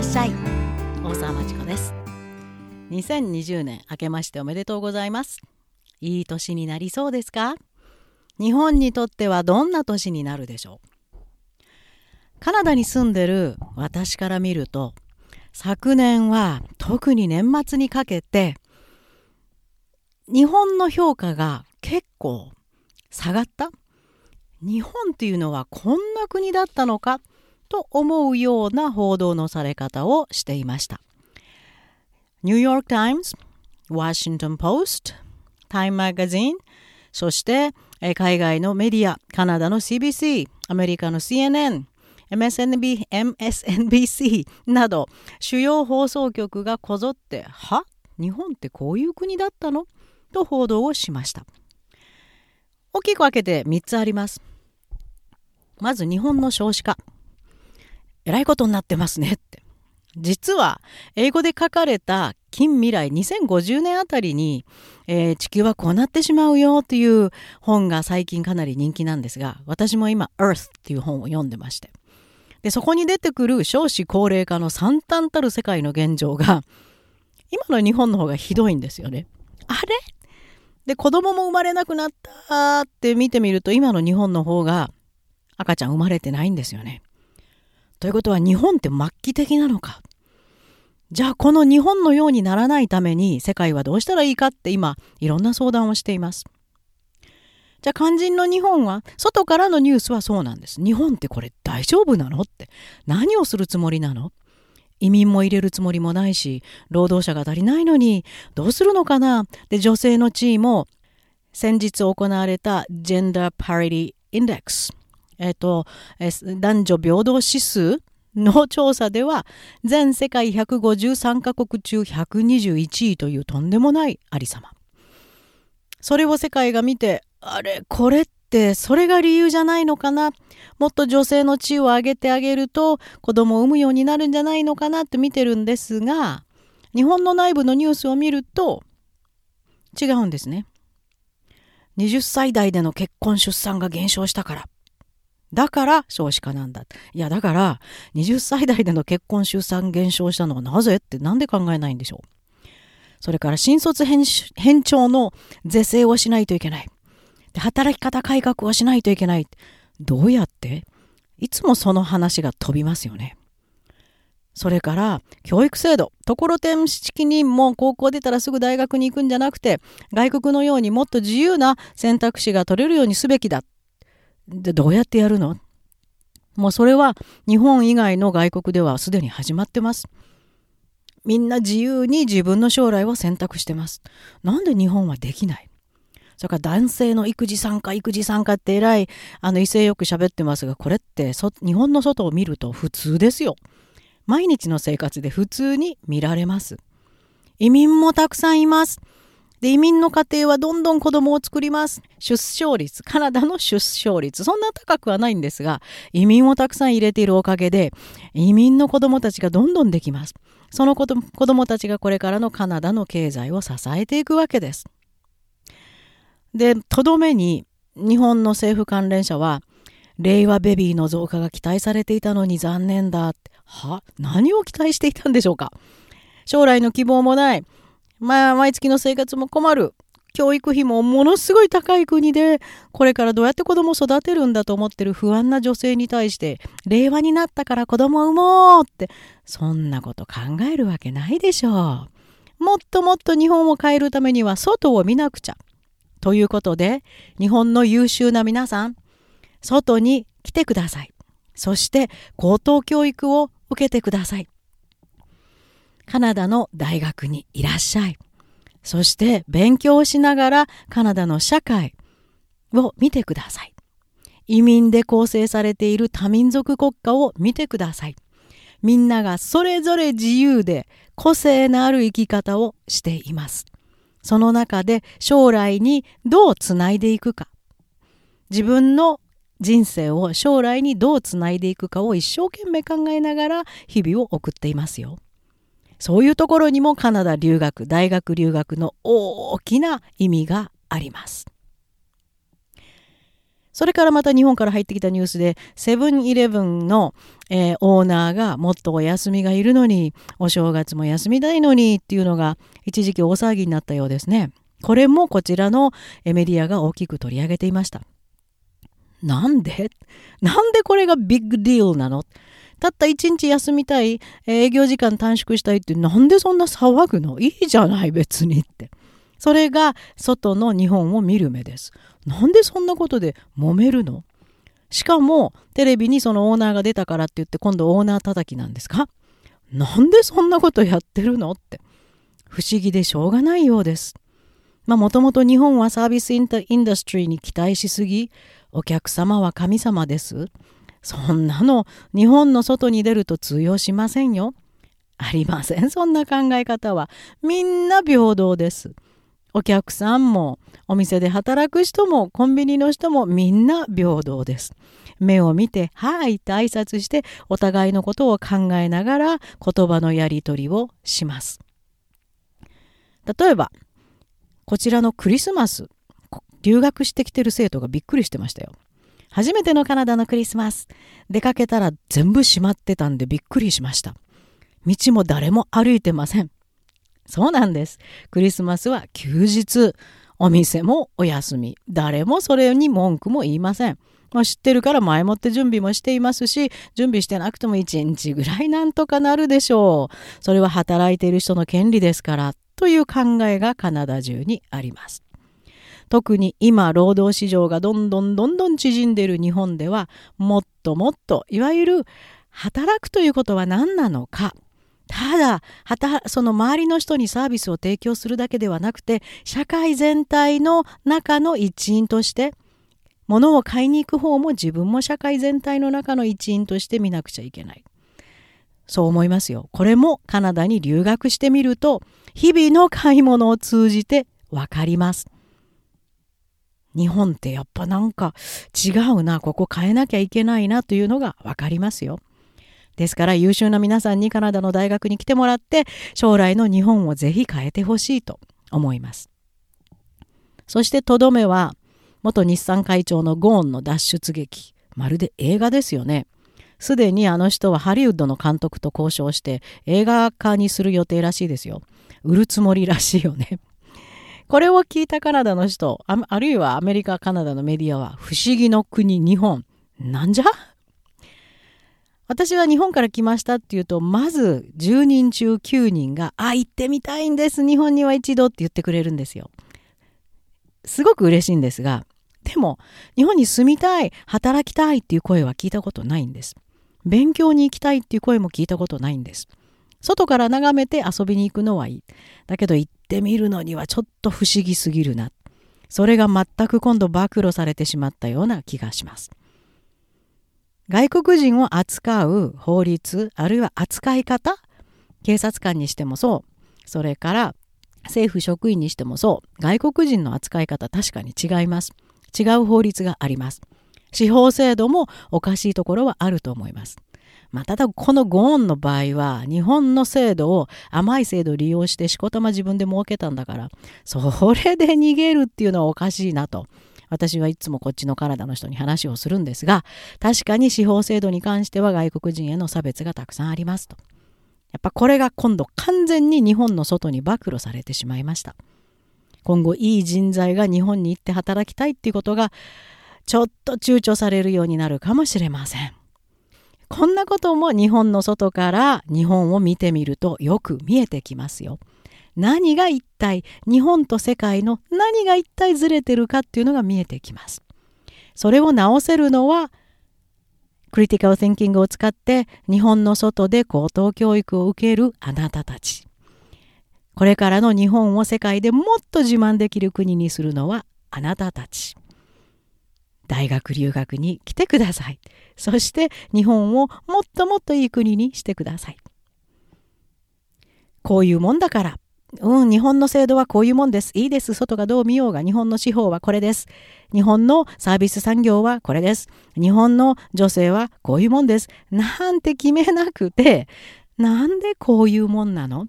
らっしゃい大沢まちこです2020年明けましておめでとうございます。いい年になりそうですか？日本にとってはどんな年になるでしょう？カナダに住んでる私から見ると昨年は特に年末にかけて日本の評価が結構下がった。日本っていうのはこんな国だったのか？と思うような報道のされ方をしていました。ニューヨーク・タイムズ、ワシントン・ポスト、タイム・マガジン、そして海外のメディア、カナダの CBC、アメリカの CNN、MSNB MSNBC など主要放送局がこぞって「は？日本ってこういう国だったの?」と報道をしました大きく分けて3つありますまず日本の少子化えらいことになってますねって実は英語で書かれた近未来2050年あたりに、えー、地球はこうなってしまうよという本が最近かなり人気なんですが私も今 Earth っていう本を読んでましてでそこに出てくる少子高齢化の惨憺たる世界の現状が今の日本の方がひどいんですよね。あれ？で子供も生まれなくなったって見てみると今の日本の方が赤ちゃん生まれてないんですよね。ということは日本って末期的なのか。じゃあこの日本のようにならないために世界はどうしたらいいかって今いろんな相談をしています。じゃあ肝心の日本は外からのニュースはそうなんです。日本ってこれ大丈夫なのって。何をするつもりなの？移民も入れるつもりもないし労働者が足りないのにどうするのかな？で女性の地位も先日行われたジェンダーパリティインデックス、えっと、男女平等指数の調査では全世界153カ国中121位というとんでもないありさま。それを世界が見てあれこれってそれが理由じゃないのかな？もっと女性の地位を上げてあげると子供を産むようになるんじゃないのかなって見てるんですが日本の内部のニュースを見ると違うんですね。20歳代での結婚出産が減少したから。だから少子化なんだ。いやだから20歳代での結婚出産減少したのはなぜってなんで考えないんでしょう。それから新卒編長の是正をしないといけない。で働き方改革をしないといけない。どうやって？いつもその話が飛びますよね。それから教育制度ところてん式にも高校出たらすぐ大学に行くんじゃなくて外国のようにもっと自由な選択肢が取れるようにすべきだでどうやってやるの？もうそれは日本以外の外国ではすでに始まってますみんな自由に自分の将来を選択してますなんで日本はできない？それから男性の育児参加、育児参加って偉い、あの異性よく喋ってますが、これって日本の外を見ると普通ですよ。毎日の生活で普通に見られます。移民もたくさんいます。で、移民の家庭はどんどん子供を作ります。出生率、カナダの出生率、そんな高くはないんですが、移民をたくさん入れているおかげで、移民の子供たちがどんどんできます。その子供たちがこれからのカナダの経済を支えていくわけです。で、とどめに日本の政府関連者は、令和ベビーの増加が期待されていたのに残念だって。は？何を期待していたんでしょうか将来の希望もない。まあ、毎月の生活も困る。教育費もものすごい高い国で、これからどうやって子供を育てるんだと思ってる不安な女性に対して、令和になったから子供を産もうって、そんなこと考えるわけないでしょう。もっともっと日本を変えるためには外を見なくちゃ。ということで、日本の優秀な皆さん、外に来てください。そして高等教育を受けてください。カナダの大学にいらっしゃい。そして勉強しながらカナダの社会を見てください。移民で構成されている多民族国家を見てください。みんながそれぞれ自由で個性のある生き方をしています。その中で将来にどうつないでいくか自分の人生を将来にどうつないでいくかを一生懸命考えながら日々を送っていますよ。そういうところにもカナダ留学大学留学の大きな意味があります。それからまた日本から入ってきたニュースで、セブンイレブンの、えー、オーナーがもっとお休みがいるのに、お正月も休みたいのにっていうのが一時期大騒ぎになったようですね。これもこちらのメディアが大きく取り上げていました。なんで？なんでこれがビッグディールなの？たった一日休みたい、営業時間短縮したいってなんでそんな騒ぐの？いいじゃない別にって。それが外の日本を見る目です。なんでそんなことで揉めるの？しかもテレビにそのオーナーが出たからって言って今度オーナー叩きなんですか？なんでそんなことやってるのって不思議でしょうがないようです。まあもともと日本はサービスインダストリーに期待しすぎお客様は神様です。そんなの日本の外に出ると通用しませんよ。ありません、そんな考え方は。みんな平等です。お客さんも、お店で働く人も、コンビニの人もみんな平等です。目を見て、はいって挨拶して、お互いのことを考えながら言葉のやり取りをします。例えば、こちらのクリスマス、留学してきてる生徒がびっくりしてましたよ。初めてのカナダのクリスマス。出かけたら全部閉まってたんでびっくりしました。道も誰も歩いてません。そうなんです。クリスマスは休日。お店もお休み。誰もそれに文句も言いません。もう知ってるから前もって準備もしていますし、準備してなくても1日ぐらいなんとかなるでしょう。それは働いている人の権利ですから、という考えがカナダ中にあります。特に今労働市場がどんどんどんどん縮んでいる日本ではもっともっといわゆる働くということは何なのかただその周りの人にサービスを提供するだけではなくて社会全体の中の一員として物を買いに行く方も自分も社会全体の中の一員として見なくちゃいけない。そう思いますよ。これもカナダに留学してみると日々の買い物を通じてわかります。日本ってやっぱなんか違うな、ここ変えなきゃいけないなというのが分かりますよ。ですから優秀な皆さんにカナダの大学に来てもらって将来の日本をぜひ変えてほしいと思います。そしてとどめは元日産会長のゴーンの脱出劇。まるで映画ですよね。すでにあの人はハリウッドの監督と交渉して映画化にする予定らしいですよ。売るつもりらしいよね。これを聞いたカナダの人、ああるいはアメリカ、カナダのメディアは、不思議の国、日本。なんじゃ？私は日本から来ましたっていうと、まず10人中9人が、あ、行ってみたいんです。日本には一度って言ってくれるんですよ。すごく嬉しいんですが、でも、日本に住みたい、働きたいっていう声は聞いたことないんです。勉強に行きたいっていう声も聞いたことないんです。外から眺めて遊びに行くのはいい。だけど行ってみるのにはちょっと不思議すぎるな。それが全く今度暴露されてしまったような気がします。外国人を扱う法律、あるいは扱い方、警察官にしてもそう、それから政府職員にしてもそう、外国人の扱い方確かに違います。違う法律があります。司法制度もおかしいところはあると思います。まあ、ただこのゴーンの場合は日本の制度を甘い制度を利用してしこたま自分で儲けたんだからそれで逃げるっていうのはおかしいなと。私はいつもこっちのカナダの人に話をするんですが確かに司法制度に関しては外国人への差別がたくさんありますと。やっぱこれが今度完全に日本の外に暴露されてしまいました。今後いい人材が日本に行って働きたいっていうことがちょっと躊躇されるようになるかもしれません。こんなことも日本の外から日本を見てみるとよく見えてきますよ。何が一体日本と世界の何が一体ずれてるかっていうのが見えてきます。それを直せるのはクリティカル・ティンキングを使って日本の外で高等教育を受けるあなたたち。これからの日本を世界でもっと自慢できる国にするのはあなたたち。大学留学に来てください。そして日本をもっともっといい国にしてください。こういうもんだから。うん、日本の制度はこういうもんです。いいです。外がどう見ようが、日本の司法はこれです。日本のサービス産業はこれです。日本の女性はこういうもんです。なんて決めなくて、なんでこういうもんなの？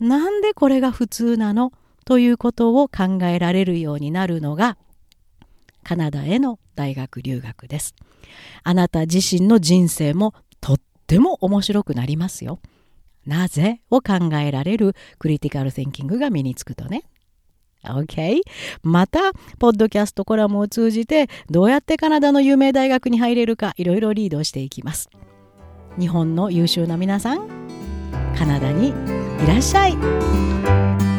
なんでこれが普通なの？ということを考えられるようになるのがカナダへの大学留学ですあなた自身の人生もとっても面白くなりますよなぜを考えられるクリティカル・シンキングが身につくとね OK? また、ポッドキャストコラムを通じて、どうやってカナダの有名大学に入れるか、いろいろリードしていきます。日本の優秀な皆さん、カナダにいらっしゃい。